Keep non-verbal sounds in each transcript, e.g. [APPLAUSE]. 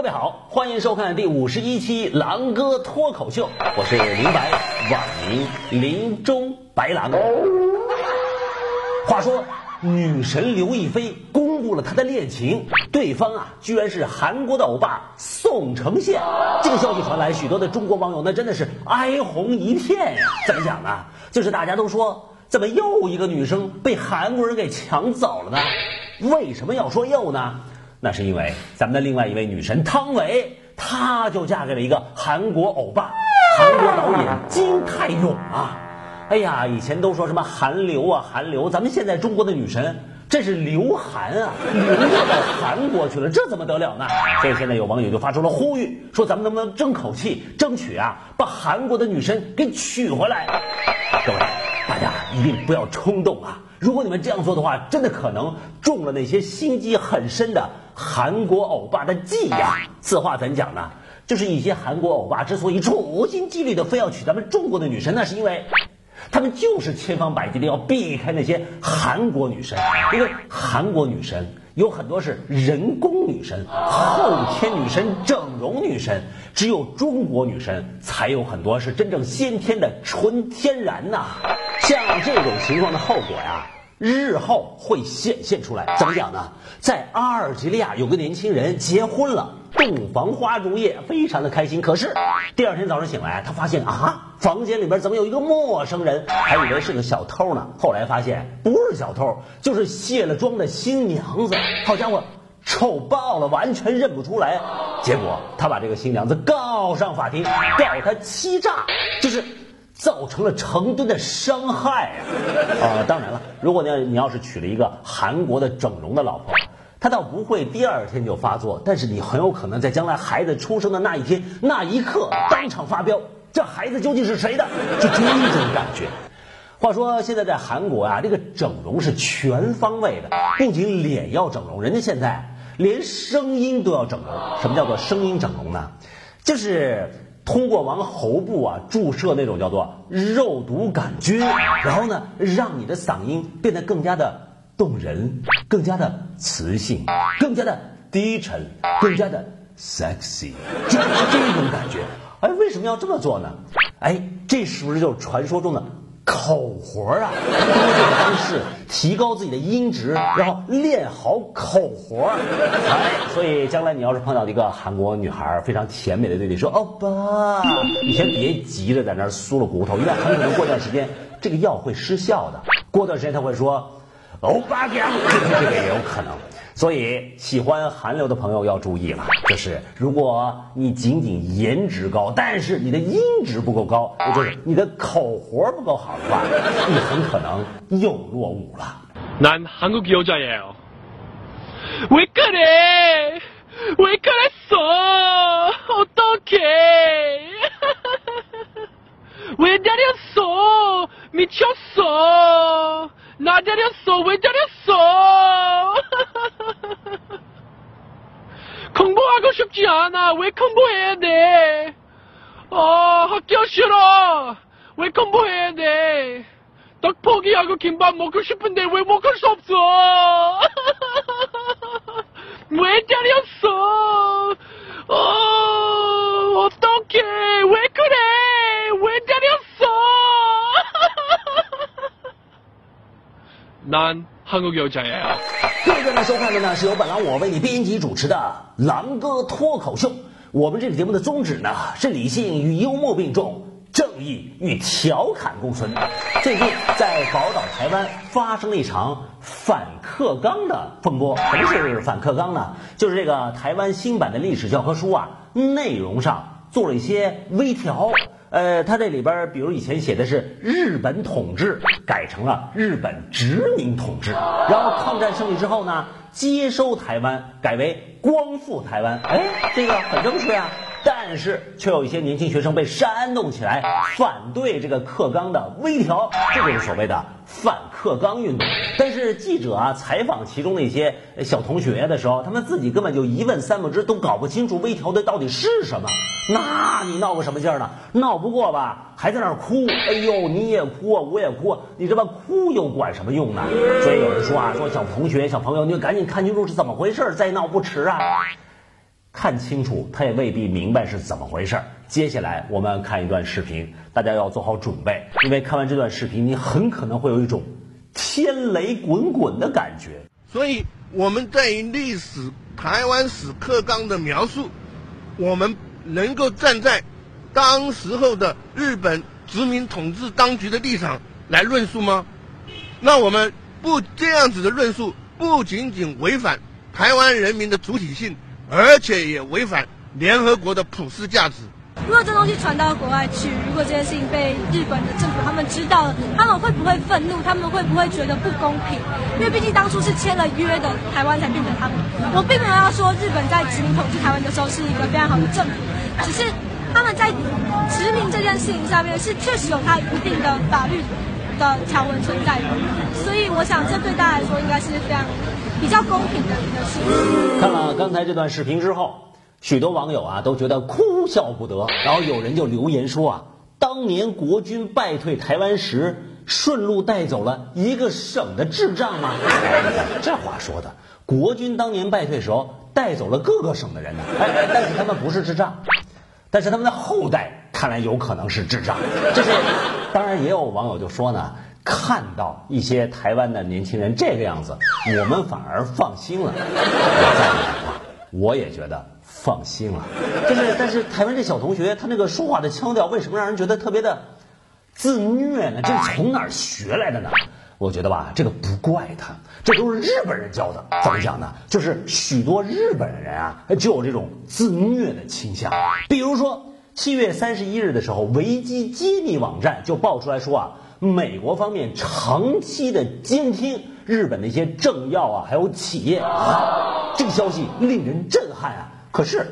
各位好，欢迎收看第五十一期狼哥脱口秀，我是林白，网名林中白狼。话说，女神刘亦菲公布了她的恋情，对方啊，居然是韩国的欧巴宋承宪。这个消息传来，许多的中国网友那真的是哀鸿一片呀。怎么讲呢？就是大家都说，怎么又一个女生被韩国人给抢走了呢？为什么要说又呢？那是因为咱们的另外一位女神汤唯，她就嫁给了一个韩国欧巴，韩国导演金泰勇啊。哎呀，以前都说什么韩流啊，韩流，咱们现在中国的女神这是流韩啊，流到韩国去了，这怎么得了呢？所以现在有网友就发出了呼吁，说咱们能不能争口气，争取啊把韩国的女神给娶回来？各位，大家一定不要冲动啊！如果你们这样做的话，真的可能中了那些心机很深的。韩国欧巴的计呀，此话怎讲呢？就是一些韩国欧巴之所以处心积虑的非要娶咱们中国的女神，那是因为他们就是千方百计的要避开那些韩国女神，因为韩国女神有很多是人工女神、后天女神、整容女神，只有中国女神才有很多是真正先天的纯天然呐。像这种情况的后果呀。日后会显现出来，怎么讲呢？在阿尔及利亚有个年轻人结婚了，洞房花烛夜，非常的开心。可是第二天早上醒来，他发现啊，房间里边怎么有一个陌生人？还以为是个小偷呢。后来发现不是小偷，就是卸了妆的新娘子。好家伙，丑爆了，完全认不出来。结果他把这个新娘子告上法庭，告他欺诈，就是。造成了成吨的伤害啊！啊，当然了，如果你要你要是娶了一个韩国的整容的老婆，她倒不会第二天就发作，但是你很有可能在将来孩子出生的那一天那一刻当场发飙，这孩子究竟是谁的？就这种感觉。话说现在在韩国啊，这个整容是全方位的，不仅脸要整容，人家现在连声音都要整容。什么叫做声音整容呢？就是。通过往喉部啊注射那种叫做肉毒杆菌，然后呢，让你的嗓音变得更加的动人，更加的磁性，更加的低沉，更加的 sexy，就是这种感觉。哎，为什么要这么做呢？哎，这是不是就是传说中的？口活啊，通过这个方式提高自己的音质，然后练好口活。哎，所以将来你要是碰到一个韩国女孩，非常甜美的对你说“欧巴”，你先别急着在那儿酥了骨头，因为很可能过段时间这个药会失效的。过段时间他会说“欧巴给”，[LAUGHS] 这个也有可能。所以，喜欢韩流的朋友要注意了，就是如果你仅仅颜值高，但是你的音质不够高，也就是你的口活不够好的话，你很可能又落伍了。[LAUGHS] 난한국여자예요왜그래왜그랬어어떡해왜때렸어미쳤어나때렸어왜때렸어 싶지 않아. 왜 공부해야 돼? 어, 학교 싫어. 왜 공부해야 돼? 떡볶이하고 김밥 먹고 싶은데 왜 먹을 수 없어? [LAUGHS] 왜 때렸어? 어, 어떡해. 왜 그래? 왜 때렸어? [LAUGHS] 난 한국 여자야. 各位正在收看的呢，是由本狼我为你编辑主持的《狼哥脱口秀》。我们这个节目的宗旨呢，是理性与幽默并重，正义与调侃共存。最近在宝岛台湾发生了一场反克刚的风波。什么是反克刚呢？就是这个台湾新版的历史教科书啊，内容上做了一些微调。呃，他这里边，比如以前写的是日本统治，改成了日本殖民统治。然后抗战胜利之后呢，接收台湾，改为光复台湾。哎，这个很正确啊。但是却有一些年轻学生被煽动起来，反对这个课纲的微调，这就是所谓的反课纲运动。但是记者啊采访其中的一些小同学的时候，他们自己根本就一问三不知，都搞不清楚微调的到底是什么。那你闹个什么劲儿呢？闹不过吧，还在那儿哭。哎呦，你也哭，我也哭，你这么哭又管什么用呢？所以有人说啊，说小同学、小朋友，你就赶紧看清楚是怎么回事，再闹不迟啊。看清楚，他也未必明白是怎么回事儿。接下来我们看一段视频，大家要做好准备，因为看完这段视频，你很可能会有一种天雷滚滚的感觉。所以我们对于历史台湾史课纲的描述，我们能够站在当时候的日本殖民统治当局的立场来论述吗？那我们不这样子的论述，不仅仅违反台湾人民的主体性，而且也违反联合国的普世价值。如果这东西传到国外去，如果这件事情被日本的政府他们知道了，他们会不会愤怒？他们会不会觉得不公平？因为毕竟当初是签了约的，台湾才变成他们。我并没有要说日本在殖民统治台湾的时候是一个非常好的政府，只是他们在殖民这件事情上面是确实有他一定的法律的条文存在的。所以我想，这对大家来说应该是非常比较公平的一个事情。看了刚才这段视频之后。许多网友啊都觉得哭笑不得，然后有人就留言说啊，当年国军败退台湾时，顺路带走了一个省的智障吗？[LAUGHS] 这话说的，国军当年败退时候带走了各个省的人呢，哎，但是他们不是智障，但是他们的后代看来有可能是智障。这是，当然也有网友就说呢，看到一些台湾的年轻人这个样子，我们反而放心了。我再一句话，我也觉得。放心了，就是，但是台湾这小同学他那个说话的腔调，为什么让人觉得特别的自虐呢？这是从哪儿学来的呢？我觉得吧，这个不怪他，这都是日本人教的。怎么讲呢？就是许多日本人啊，就有这种自虐的倾向。比如说，七月三十一日的时候，维基揭秘网站就爆出来说啊，美国方面长期的监听日本的一些政要啊，还有企业啊，这个消息令人震撼啊。可是，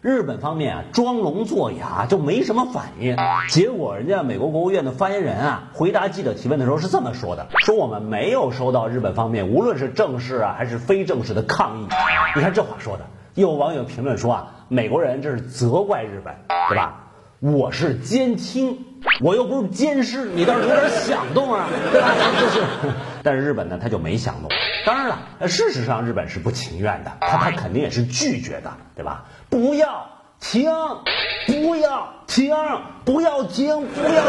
日本方面啊装聋作哑，就没什么反应。结果，人家美国国务院的发言人啊回答记者提问的时候是这么说的：说我们没有收到日本方面无论是正式啊还是非正式的抗议。你看这话说的，有网友评论说啊，美国人这是责怪日本，对吧？我是监听，我又不是监视，你倒是有点响动啊，对吧？就是，但是日本呢，他就没响动。当然了，事实上日本是不情愿的，他他肯定也是拒绝的，对吧？不要停，不要停，不要停，不要停，不要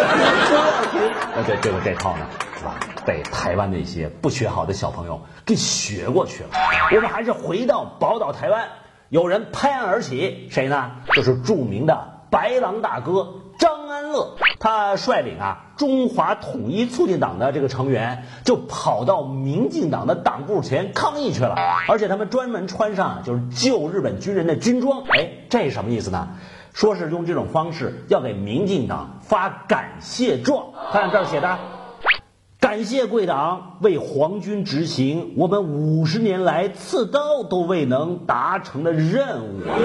停。那这这个这套呢，是吧？被台湾那些不学好的小朋友给学过去了。我们还是回到宝岛台湾，有人拍案而起，谁呢？就是著名的。白狼大哥张安乐，他率领啊中华统一促进党的这个成员，就跑到民进党的党部前抗议去了，而且他们专门穿上就是旧日本军人的军装。哎，这是什么意思呢？说是用这种方式要给民进党发感谢状。看这儿写的。感谢贵党为皇军执行我们五十年来刺刀都未能达成的任务啊！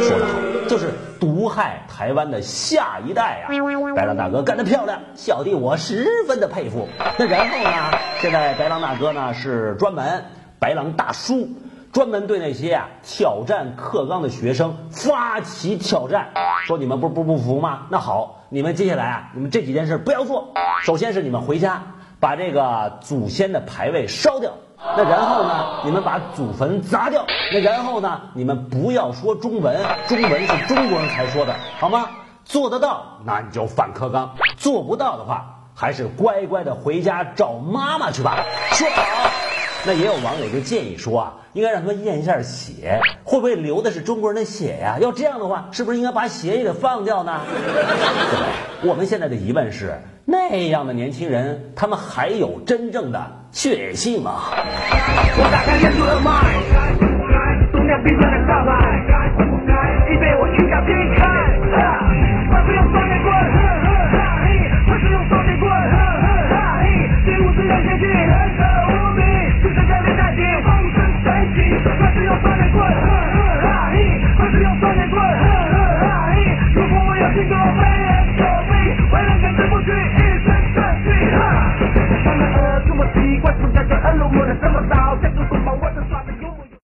说得好，就是毒害台湾的下一代啊！白狼大哥干得漂亮，小弟我十分的佩服。那然后呢？现在白狼大哥呢是专门白狼大叔，专门对那些啊挑战课纲的学生发起挑战，说你们不不不服吗？那好，你们接下来啊，你们这几件事不要做。首先是你们回家。把这个祖先的牌位烧掉，那然后呢？你们把祖坟砸掉，那然后呢？你们不要说中文，中文是中国人才说的，好吗？做得到，那你就反克刚；做不到的话，还是乖乖的回家找妈妈去吧。说好。那也有网友就建议说啊，应该让他们验一下血，会不会流的是中国人的血呀？要这样的话，是不是应该把血也给放掉呢？[LAUGHS] 我们现在的疑问是。那样的年轻人，他们还有真正的血性吗？我打开眼的麦，动量比赛的大麦，